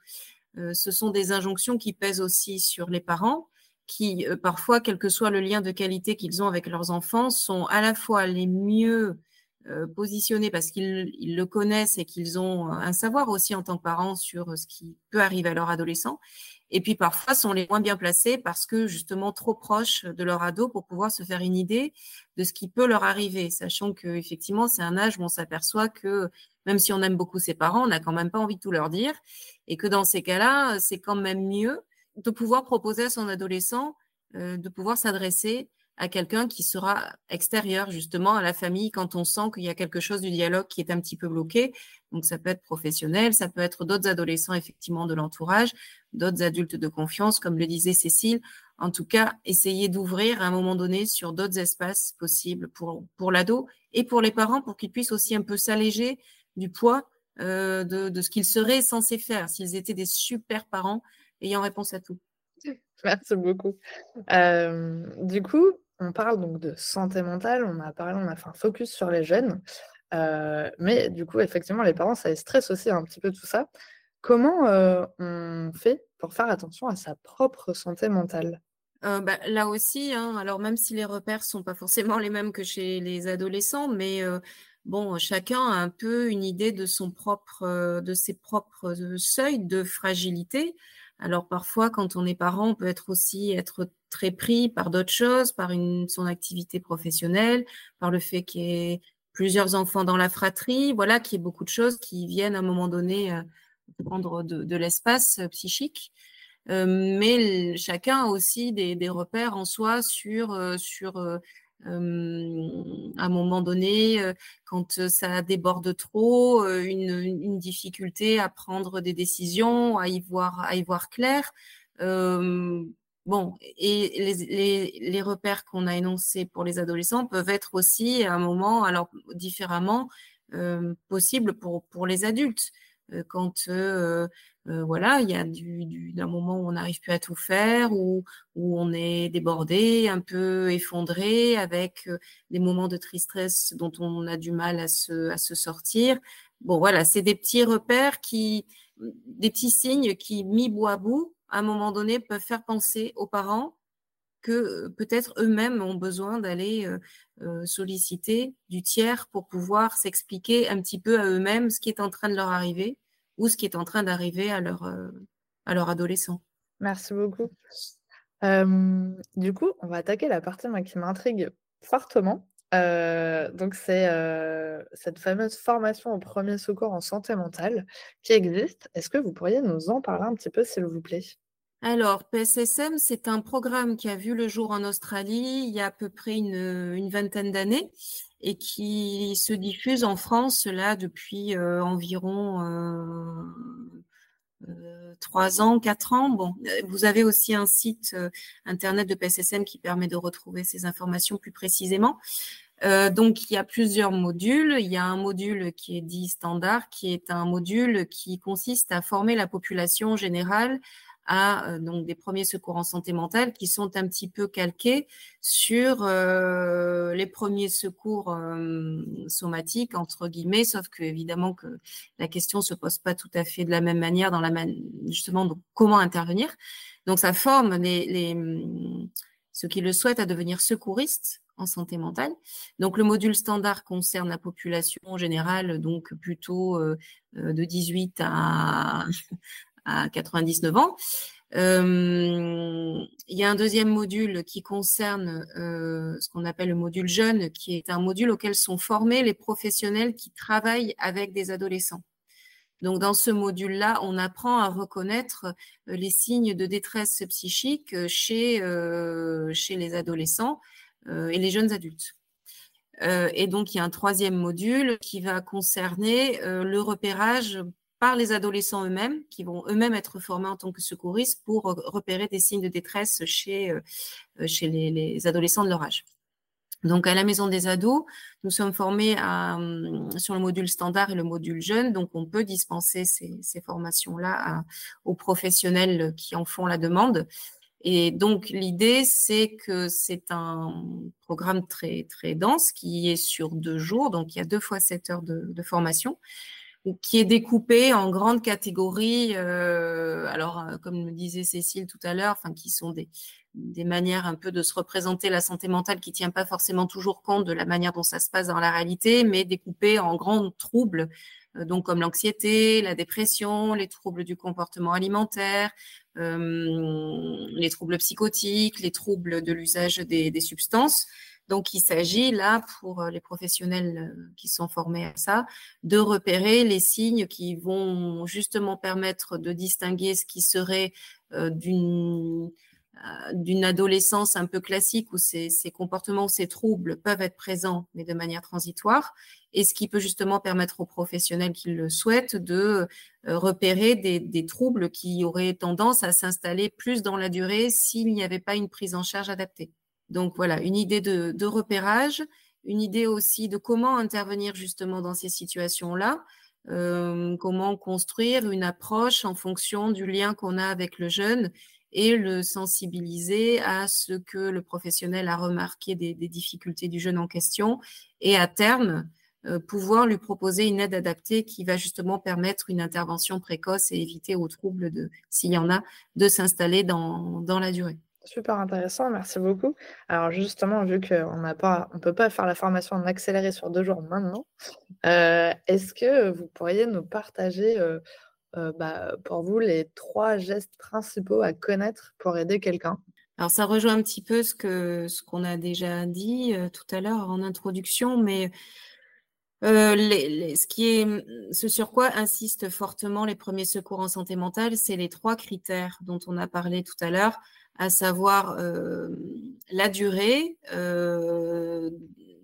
Euh, ce sont des injonctions qui pèsent aussi sur les parents. qui, parfois, quel que soit le lien de qualité qu'ils ont avec leurs enfants, sont à la fois les mieux positionnés parce qu'ils le connaissent et qu'ils ont un savoir aussi en tant que parents sur ce qui peut arriver à leur adolescent. Et puis parfois sont les moins bien placés parce que justement trop proches de leur ado pour pouvoir se faire une idée de ce qui peut leur arriver, sachant que effectivement c'est un âge où on s'aperçoit que même si on aime beaucoup ses parents, on n'a quand même pas envie de tout leur dire, et que dans ces cas-là, c'est quand même mieux de pouvoir proposer à son adolescent euh, de pouvoir s'adresser à quelqu'un qui sera extérieur justement à la famille quand on sent qu'il y a quelque chose du dialogue qui est un petit peu bloqué. Donc ça peut être professionnel, ça peut être d'autres adolescents effectivement de l'entourage, d'autres adultes de confiance, comme le disait Cécile. En tout cas, essayer d'ouvrir à un moment donné sur d'autres espaces possibles pour, pour l'ado et pour les parents pour qu'ils puissent aussi un peu s'alléger du poids euh, de, ce qu'ils seraient censés faire s'ils étaient des super parents ayant réponse à tout. *laughs* Merci beaucoup. Euh, du coup, on parle donc de santé mentale, on a parlé, on a fait un focus sur les jeunes, euh, mais du coup, effectivement, les parents, ça les stresse aussi un petit peu tout ça. Comment euh, on fait pour faire attention à sa propre santé mentale? Euh, bah, là aussi, hein, alors même si les repères sont pas forcément les mêmes que chez les adolescents, mais bon, chacun a un peu une idée de son propre, de ses propres seuils de fragilité. Alors parfois, quand on est parent, on peut être aussi être très pris par d'autres choses, par une, son activité professionnelle, par le fait qu'il y ait plusieurs enfants dans la fratrie, voilà, qu'il y ait beaucoup de choses qui viennent à un moment donné euh, prendre de, l'espace euh, psychique. Euh, mais chacun a aussi des, des, repères en soi sur, sur à un moment donné, quand ça déborde trop, une, difficulté à prendre des décisions, à y voir, à y voir clair. bon, et les, les, repères qu'on a énoncés pour les adolescents peuvent être aussi à un moment, alors différemment, possible pour, pour les adultes. quand euh, voilà, il y a du, d'un moment où on n'arrive plus à tout faire, où, où on est débordé, un peu effondré, avec euh, des moments de tristesse dont on a du mal à se, sortir. Bon, voilà, c'est des petits repères qui, des petits signes qui, mis bout à bout, à un moment donné, peuvent faire penser aux parents que euh, peut-être eux-mêmes ont besoin d'aller solliciter du tiers pour pouvoir s'expliquer un petit peu à eux-mêmes ce qui est en train de leur arriver ou ce qui est en train d'arriver à leur, euh, à leur adolescent. Merci beaucoup. du coup, on va attaquer la partie qui m'intrigue fortement. Euh, donc, c'est euh, cette fameuse formation au premier secours en santé mentale qui existe. Est-ce que vous pourriez nous en parler un petit peu, s'il vous plaît? Alors, PSSM, c'est un programme qui a vu le jour en Australie il y a à peu près une, une vingtaine d'années et qui se diffuse en France là depuis euh, environ euh, euh, trois ans, quatre ans. Bon, vous avez aussi un site internet de PSSM qui permet de retrouver ces informations plus précisément. donc, il y a plusieurs modules. Il y a un module qui est dit standard, qui est un module qui consiste à former la population générale à euh, donc des premiers secours en santé mentale qui sont un petit peu calqués sur euh, les premiers secours euh, somatiques entre guillemets, sauf que évidemment que la question se pose pas tout à fait de la même manière dans la justement donc comment intervenir. Donc ça forme les, les ceux qui le souhaitent à devenir secouristes en santé mentale. Donc le module standard concerne la population générale, donc plutôt de 18 à, à 99 ans. Euh, il y a un deuxième module qui concerne euh, ce qu'on appelle le module jeune, qui est un module auquel sont formés les professionnels qui travaillent avec des adolescents. Donc dans ce module-là, on apprend à reconnaître euh, les signes de détresse psychique chez, chez les adolescents et les jeunes adultes. et donc il y a un troisième module qui va concerner le repérage par les adolescents eux-mêmes, qui vont eux-mêmes être formés en tant que secouristes pour repérer des signes de détresse chez, euh, chez les, adolescents de leur âge. Donc, à la maison des ados, nous sommes formés hum, sur le module standard et le module jeune. Donc, on peut dispenser ces, formations-là aux professionnels qui en font la demande. Et donc, l'idée, c'est que c'est un programme très, très dense qui est sur deux jours. Donc, il y a deux fois sept heures de formation qui est découpé en grandes catégories. Euh, alors, euh, comme me disait Cécile tout à l'heure, enfin, qui sont des, des manières un peu de se représenter la santé mentale qui tient pas forcément toujours compte de la manière dont ça se passe dans la réalité, mais découpé en grands troubles, euh, donc comme l'anxiété, la dépression, les troubles du comportement alimentaire, les troubles psychotiques, les troubles de l'usage des, substances. Donc, il s'agit là, pour les professionnels qui sont formés à ça, de repérer les signes qui vont justement permettre de distinguer ce qui serait euh, d'une euh, adolescence un peu classique où ces, ces, comportements, ces troubles peuvent être présents, mais de manière transitoire, et ce qui peut justement permettre aux professionnels qui le souhaitent de euh, repérer des, troubles qui auraient tendance à s'installer plus dans la durée s'il n'y avait pas une prise en charge adaptée. Donc voilà, une idée de, repérage, une idée aussi de comment intervenir justement dans ces situations-là, euh, comment construire une approche en fonction du lien qu'on a avec le jeune et le sensibiliser à ce que le professionnel a remarqué des, difficultés du jeune en question et à terme euh, pouvoir lui proposer une aide adaptée qui va justement permettre une intervention précoce et éviter aux troubles s'il y en a de s'installer dans la durée. Super intéressant, merci beaucoup. Alors justement, vu qu'on n'a pas, on peut pas faire la formation en accéléré sur deux jours maintenant, euh, est-ce que vous pourriez nous partager euh, euh, bah, pour vous les trois gestes principaux à connaître pour aider quelqu'un? Alors ça rejoint un petit peu ce que ce qu'on a déjà dit tout à l'heure en introduction, mais ce, qui est, ce sur quoi insistent fortement les premiers secours en santé mentale, c'est les trois critères dont on a parlé tout à l'heure à savoir euh, la durée, euh,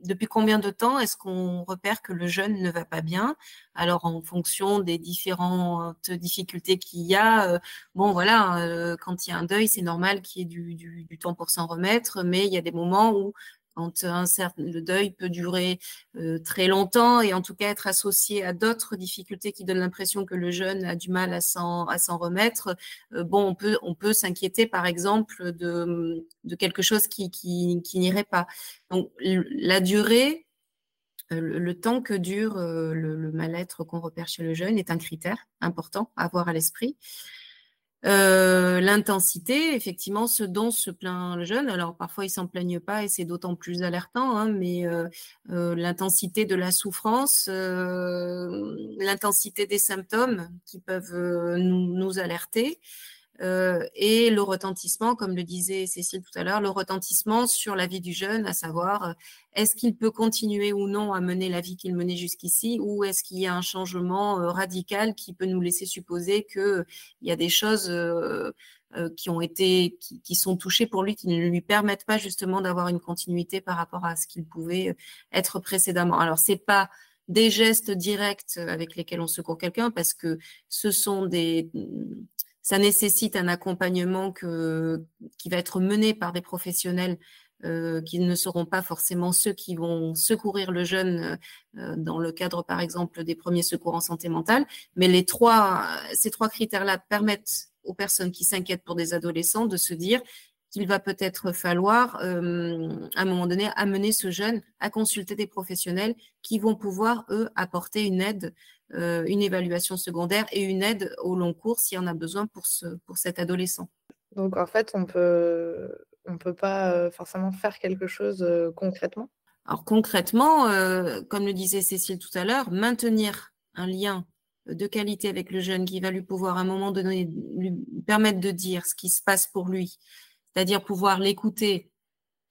depuis combien de temps est-ce qu'on repère que le jeune ne va pas bien? Alors en fonction des différentes difficultés qu'il y a, euh, bon voilà, quand il y a un deuil, c'est normal qu'il y ait du temps pour s'en remettre, mais il y a des moments où quand le deuil peut durer euh, très longtemps et en tout cas être associé à d'autres difficultés qui donnent l'impression que le jeune a du mal à s'en remettre. Euh, bon, on peut s'inquiéter par exemple de, quelque chose qui n'irait pas. Donc la durée euh, le, temps que dure le, le mal-être qu'on repère chez le jeune est un critère important à avoir à l'esprit. Euh, l'intensité, effectivement, ce dont se plaint le jeune. Alors parfois ils s'en plaignent pas et c'est d'autant plus alertant, hein, mais euh, euh, l'intensité de la souffrance, l'intensité des symptômes qui peuvent nous, alerter. Euh, et le retentissement, comme le disait Cécile tout à l'heure, le retentissement sur la vie du jeune, à savoir euh, est-ce qu'il peut continuer ou non à mener la vie qu'il menait jusqu'ici, ou est-ce qu'il y a un changement euh, radical qui peut nous laisser supposer qu'il y a des choses qui ont été, qui, qui, sont touchées pour lui, qui ne lui permettent pas justement d'avoir une continuité par rapport à ce qu'il pouvait être précédemment. Alors c'est pas des gestes directs avec lesquels on secourt quelqu'un parce que ce sont des ça nécessite un accompagnement qui va être mené par des professionnels euh, qui ne seront pas forcément ceux qui vont secourir le jeune euh, dans le cadre, par exemple, des premiers secours en santé mentale. Mais les trois, ces trois critères-là permettent aux personnes qui s'inquiètent pour des adolescents de se dire qu'il va peut-être falloir, euh, à un moment donné, amener ce jeune à consulter des professionnels qui vont pouvoir, eux, apporter une aide, euh, une évaluation secondaire et une aide au long cours s'il y en a besoin pour, ce, pour cet adolescent. Donc, en fait, on peut, on peut pas euh, forcément faire quelque chose euh, concrètement Alors, concrètement, euh, comme le disait Cécile tout à l'heure, maintenir un lien de qualité avec le jeune qui va lui pouvoir à un moment donné lui permettre de dire ce qui se passe pour lui, c'est-à-dire pouvoir l'écouter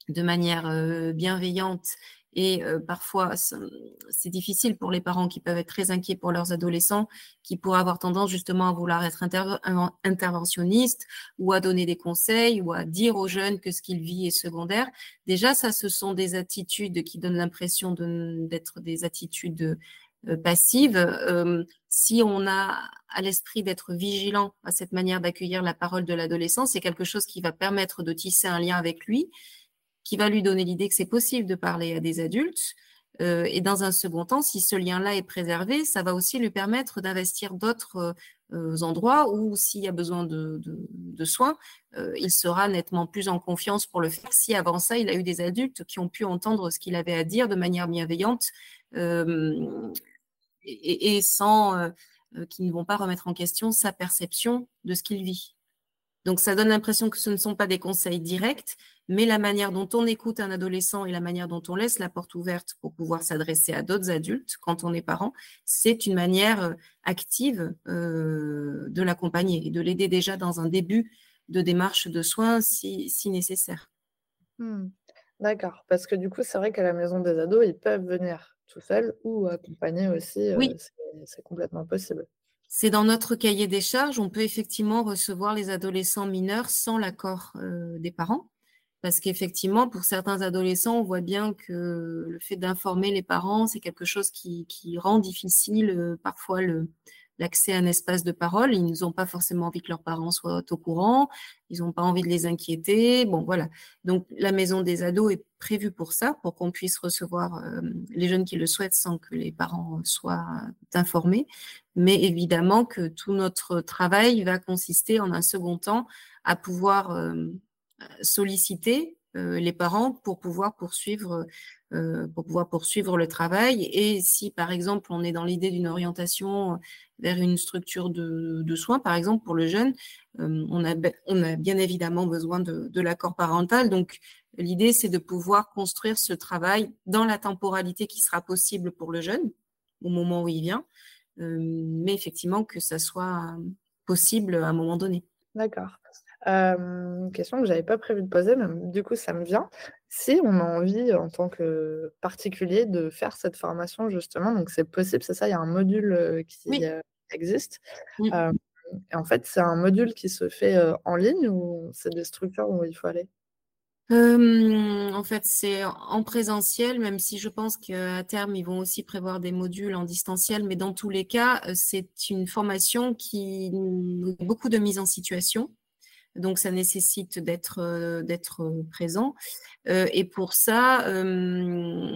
de manière euh, bienveillante et euh, parfois c'est difficile pour les parents qui peuvent être très inquiets pour leurs adolescents, qui pourraient avoir tendance justement à vouloir être inter interventionnistes ou à donner des conseils ou à dire aux jeunes que ce qu'ils vivent est secondaire. Déjà, ça, ce sont des attitudes qui donnent l'impression d'être des attitudes euh, passive, euh, si on a à l'esprit d'être vigilant à cette manière d'accueillir la parole de l'adolescent, c'est quelque chose qui va permettre de tisser un lien avec lui, qui va lui donner l'idée que c'est possible de parler à des adultes. Euh, et dans un second temps, si ce lien-là est préservé, ça va aussi lui permettre d'investir d'autres endroits où, s'il y a besoin de, soins, il sera nettement plus en confiance pour le faire. Si avant ça, il a eu des adultes qui ont pu entendre ce qu'il avait à dire de manière bienveillante euh, et, et, sans euh, qui ne vont pas remettre en question sa perception de ce qu'il vit. Donc, ça donne l'impression que ce ne sont pas des conseils directs, mais la manière dont on écoute un adolescent et la manière dont on laisse la porte ouverte pour pouvoir s'adresser à d'autres adultes quand on est parent, c'est une manière euh, active euh, de l'accompagner et de l'aider déjà dans un début de démarche de soins si, nécessaire. Hmm. D'accord, parce que du coup, c'est vrai qu'à la maison des ados, ils peuvent venir tout seuls ou accompagner aussi, oui. c'est complètement possible. C'est dans notre cahier des charges, on peut effectivement recevoir les adolescents mineurs sans l'accord des parents. Parce qu'effectivement, pour certains adolescents, on voit bien que le fait d'informer les parents, c'est quelque chose qui, rend difficile parfois l'accès à un espace de parole. Ils n'ont pas forcément envie que leurs parents soient au courant, ils n'ont pas envie de les inquiéter. Bon, voilà. Donc, la maison des ados est prévue pour ça, pour qu'on puisse recevoir les jeunes qui le souhaitent sans que les parents soient informés. Mais évidemment que tout notre travail va consister en un second temps à pouvoir solliciter les parents pour pouvoir poursuivre pour pouvoir poursuivre le travail. Et si, par exemple, on est dans l'idée d'une orientation vers une structure de, soins, par exemple, pour le jeune, on, a, on a bien évidemment besoin de, l'accord parental. Donc, l'idée, c'est de pouvoir construire ce travail dans la temporalité qui sera possible pour le jeune, au moment où il vient, mais effectivement que ça soit possible à un moment donné. D'accord question que j'avais pas prévu de poser, mais du coup, ça me vient. Si on a envie, en tant que particulier, de faire cette formation, justement, donc c'est possible, c'est ça? Il y a un module, qui, existe. et en fait, c'est un module qui se fait, en ligne ou c'est des structures où il faut aller? en fait, c'est en présentiel, même si je pense qu'à terme, ils vont aussi prévoir des modules en distanciel, mais dans tous les cas, c'est une formation qui beaucoup de mise en situation donc ça nécessite d'être euh, euh, présent. Euh, et pour ça,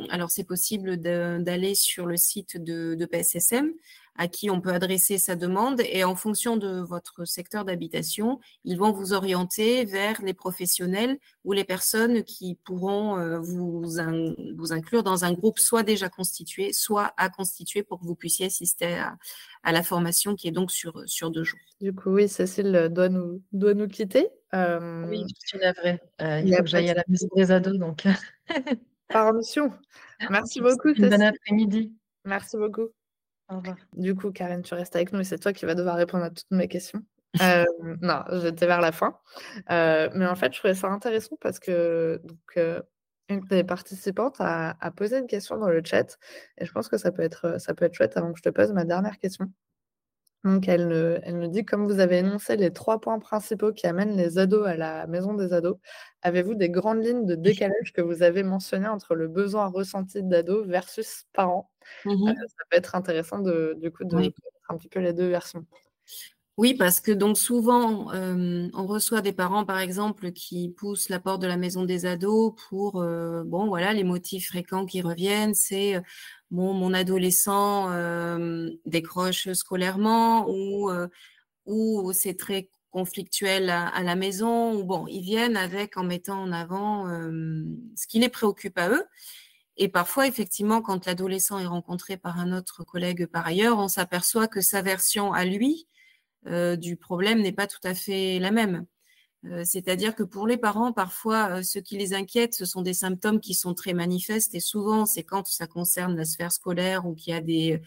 alors c'est possible d'aller sur le site de, de, PSSM à qui on peut adresser sa demande et en fonction de votre secteur d'habitation, ils vont vous orienter vers les professionnels ou les personnes qui pourront euh, vous, vous inclure dans un groupe soit déjà constitué, soit à constituer pour que vous puissiez assister à, la formation qui est donc sur, sur deux jours. Du coup, oui, Cécile doit nous, doit nous quitter. Euh, oui, je suis navrée. Euh, il, faut que j'aille à la maison des ados. Donc... Par mission. *laughs* Merci beaucoup. Bon après-midi. Merci beaucoup. Du coup, Karine, tu restes avec nous et c'est toi qui vas devoir répondre à toutes mes questions. Euh, *laughs* non, j'étais vers la fin. Euh, mais en fait, je trouvais ça intéressant parce que donc, euh, une des participantes a, posé une question dans le chat et je pense que ça peut être, ça peut être chouette avant que je te pose ma dernière question. Donc, elle, elle nous dit, comme vous avez énoncé les trois points principaux qui amènent les ados à la maison des ados, avez-vous des grandes lignes de décalage que vous avez mentionnées entre le besoin ressenti d'ados versus parents mmh euh, Ça peut être intéressant de, du coup de oui. un petit peu les deux versions. Oui, parce que donc souvent, on reçoit des parents, par exemple, qui poussent la porte de la maison des ados pour, bon, voilà, les motifs fréquents qui reviennent, c'est bon, mon adolescent décroche scolairement ou, ou c'est très conflictuel à, la maison, ou bon, ils viennent avec en mettant en avant ce qui les préoccupe à eux. Et parfois, effectivement, quand l'adolescent est rencontré par un autre collègue par ailleurs, on s'aperçoit que sa version à lui, euh, du problème n'est pas tout à fait la même. Euh, c'est-à-dire que pour les parents, parfois, euh, ce qui les inquiète, ce sont des symptômes qui sont très manifestes et souvent, c'est quand ça concerne la sphère scolaire ou qu'il y a des,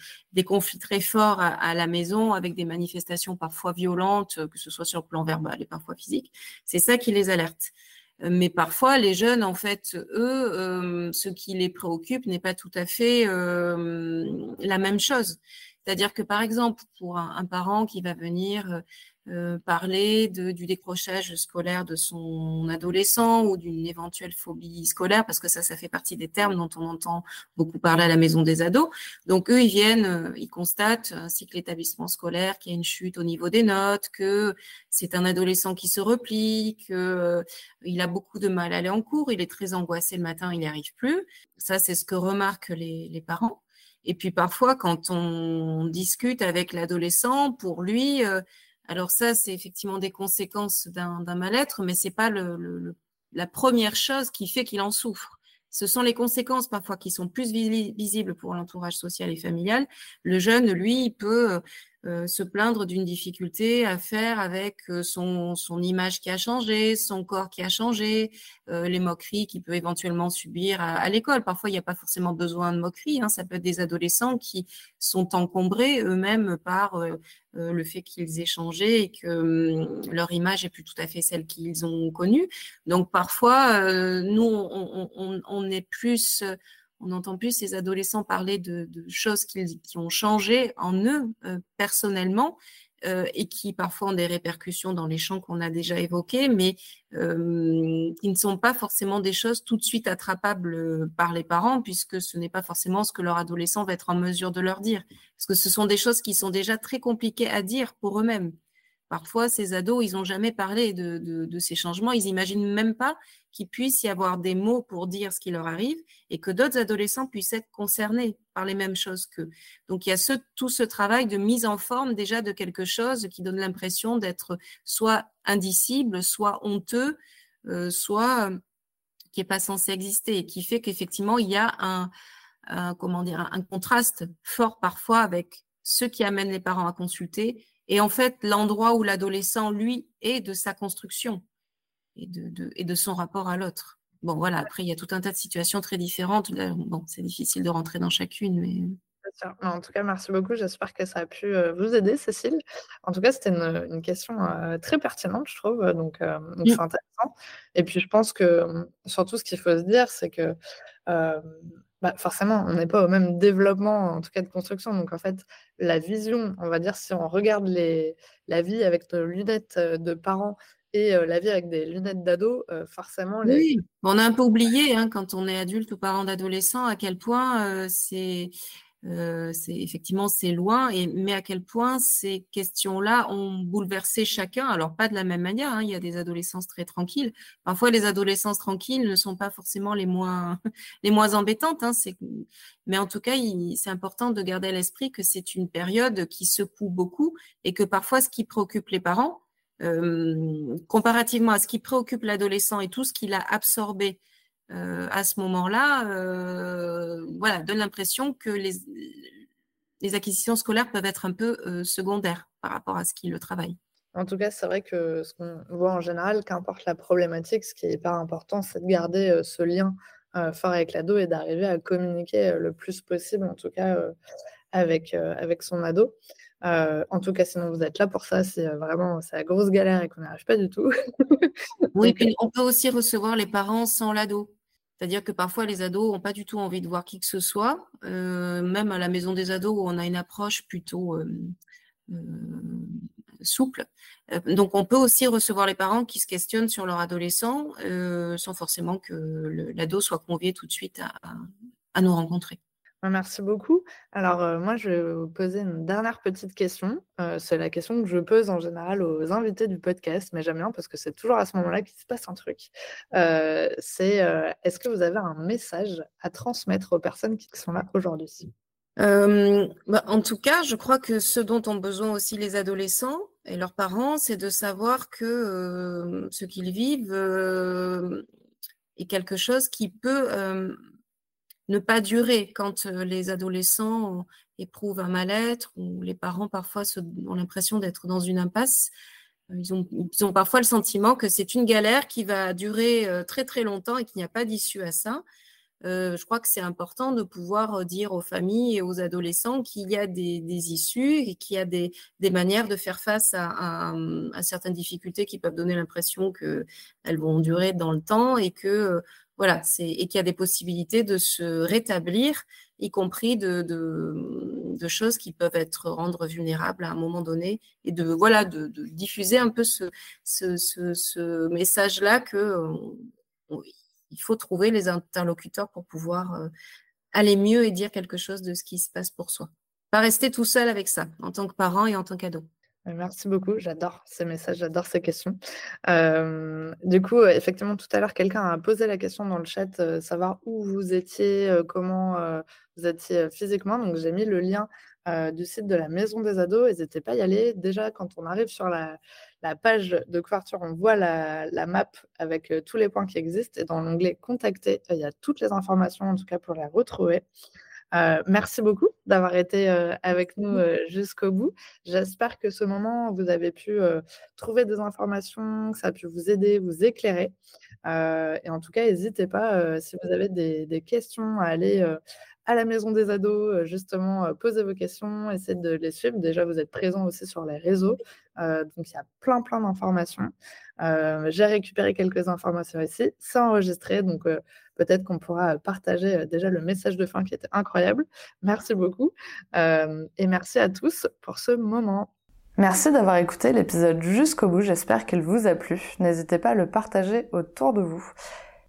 conflits très forts à, la maison avec des manifestations parfois violentes, que ce soit sur le plan verbal et parfois physique. C'est ça qui les alerte. Mais parfois, les jeunes, en fait, eux, ce qui les préoccupe n'est pas tout à fait la même chose. C'est-à-dire que, par exemple, pour un, parent qui va venir euh, euh, parler du décrochage scolaire de son adolescent ou d'une éventuelle phobie scolaire, parce que ça, ça fait partie des termes dont on entend beaucoup parler à la maison des ados. Donc, eux, ils viennent, euh, ils constatent, ainsi que l'établissement scolaire, qu'il y a une chute au niveau des notes, que c'est un adolescent qui se replie, qu'il a beaucoup de mal à aller en cours, il est très angoissé le matin, il n'y arrive plus. Ça, c'est ce que remarquent les parents. Et puis parfois, quand on discute avec l'adolescent, pour lui, euh, alors ça, c'est effectivement des conséquences d'un mal-être, mais c'est pas le, la première chose qui fait qu'il en souffre. Ce sont les conséquences parfois qui sont plus visibles pour l'entourage social et familial. Le jeune, lui, peut euh, se plaindre d'une difficulté à faire avec euh, son, son, image qui a changé, son corps qui a changé, euh, les moqueries qu'il peut éventuellement subir à, l'école. Parfois, il n'y a pas forcément besoin de moqueries. Hein. Ça peut être des adolescents qui sont encombrés eux-mêmes par le fait qu'ils aient changé et que hum, leur image est plus tout à fait celle qu'ils ont connue. Donc, parfois, nous, on, est plus on entend plus ces adolescents parler de, choses qui, ont changé en eux euh, personnellement euh, et qui parfois ont des répercussions dans les champs qu'on a déjà évoqués, mais euh, qui ne sont pas forcément des choses tout de suite attrapables par les parents, puisque ce n'est pas forcément ce que leur adolescent va être en mesure de leur dire, parce que ce sont des choses qui sont déjà très compliquées à dire pour eux-mêmes. Parfois, ces ados, ils n'ont jamais parlé de, ces changements. Ils n'imaginent même pas qu'il puisse y avoir des mots pour dire ce qui leur arrive et que d'autres adolescents puissent être concernés par les mêmes choses qu'eux. Donc, il y a tout ce travail de mise en forme déjà de quelque chose qui donne l'impression d'être soit indicible, soit honteux, euh, soit euh, qui n'est pas censé exister et qui fait qu'effectivement, il y a un, un contraste fort parfois avec ceux qui amènent les parents à consulter et en fait l'endroit où l'adolescent, lui, est de sa construction et de, et de son rapport à l'autre. Bon, voilà, après, il y a tout un tas de situations très différentes. Bon, c'est difficile de rentrer dans chacune, mais... En tout cas, merci beaucoup. J'espère que ça a pu euh, vous aider, Cécile. En tout cas, c'était une, question euh, très pertinente, je trouve. Donc, euh, donc c'est intéressant. Et puis, je pense que surtout, ce qu'il faut se dire, c'est que bah, forcément, on n'est pas au même développement, en tout cas de construction. Donc, en fait, la vision, on va dire, si on regarde les, la vie avec nos lunettes euh, de parents euh, la vie avec des lunettes d'ado, euh, forcément. Oui, on a un peu oublié, hein, quand on est adulte ou parent d'adolescent, à quel point c'est euh, c'est effectivement c'est loin, mais à quel point ces questions-là ont bouleversé chacun. Alors pas de la même manière. Hein, il y a des adolescences très tranquilles. Parfois les adolescences tranquilles ne sont pas forcément les moins *laughs* les moins embêtantes. Hein, mais en tout cas c'est important de garder à l'esprit que c'est une période qui secoue beaucoup et que parfois ce qui préoccupe les parents, euh, comparativement à ce qui préoccupe l'adolescent et tout ce qu'il a absorbé euh, à ce moment-là, euh, voilà, donne l'impression que les, les, acquisitions scolaires peuvent être un peu secondaires par rapport à ce qui le travaille. En tout cas, c'est vrai que ce qu'on voit en général, qu'importe la problématique, ce qui est hyper important, c'est de garder ce lien fort avec l'ado et d'arriver à communiquer le plus possible, en tout cas avec, avec son ado. En tout cas, sinon vous êtes là pour ça, c'est vraiment c'est la grosse galère et qu'on n'y arrive pas du tout. oui, *laughs* puis on peut aussi recevoir les parents sans l'ado. C'est-à-dire que parfois les ados n'ont pas du tout envie de voir qui que ce soit, euh, même à la maison des ados où on a une approche plutôt euh, euh, souple. donc on peut aussi recevoir les parents qui se questionnent sur leur adolescent sans forcément que l'ado soit convié tout de suite à nous rencontrer. Merci beaucoup. Alors, euh, moi, je vais vous poser une dernière petite question. Euh, c'est la question que je pose en général aux invités du podcast, mais j'aime bien parce que c'est toujours à ce moment-là qu'il se passe un truc. Euh, c'est est-ce que vous avez un message à transmettre aux personnes qui sont là aujourd'hui? Bah, en tout cas, je crois que ce dont ont besoin aussi les adolescents et leurs parents, c'est de savoir que ce qu'ils vivent est quelque chose qui peut ne pas durer quand euh, les adolescents éprouvent un mal-être ou les parents parfois ont l'impression d'être dans une impasse. Euh, ils ont, parfois le sentiment que c'est une galère qui va durer euh, très très longtemps et qu'il n'y a pas d'issue à ça. je crois que c'est important de pouvoir dire aux familles et aux adolescents qu'il y a des, issues et qu'il y a des, manières de faire face à, à certaines difficultés qui peuvent donner l'impression qu'elles vont durer dans le temps et que voilà, c'est et qu'il y a des possibilités de se rétablir, y compris de, choses qui peuvent être rendre vulnérables à un moment donné, et de voilà de, diffuser un peu ce, message-là que il faut trouver les interlocuteurs pour pouvoir euh, aller mieux et dire quelque chose de ce qui se passe pour soi. Pas rester tout seul avec ça, en tant que parent et en tant qu'ado. Merci beaucoup, j'adore ces messages, j'adore ces questions. du coup, effectivement, tout à l'heure, quelqu'un a posé la question dans le chat, savoir où vous étiez, comment vous étiez physiquement. Donc, j'ai mis le lien du site de la Maison des Ados. N'hésitez pas à y aller. Déjà, quand on arrive sur la, page de couverture, on voit la, la map avec tous les points qui existent. Et dans l'onglet Contacter, il y a toutes les informations, en tout cas pour les retrouver. Merci beaucoup d'avoir été avec nous jusqu'au bout. J'espère que ce moment, vous avez pu trouver des informations, que ça a pu vous aider, vous éclairer. et en tout cas, n'hésitez pas, si vous avez des, des questions, à aller à la Maison des Ados, euh, justement, euh, posez vos questions, essayez de les suivre. Déjà, vous êtes présents aussi sur les réseaux, euh, donc il y a plein, plein d'informations. J'ai récupéré quelques informations ici, c'est enregistré, donc peut-être qu'on pourra partager déjà le message de fin qui était incroyable. Merci beaucoup et merci à tous pour ce moment. Merci d'avoir écouté l'épisode jusqu'au bout, j'espère qu'il vous a plu. N'hésitez pas à le partager autour de vous.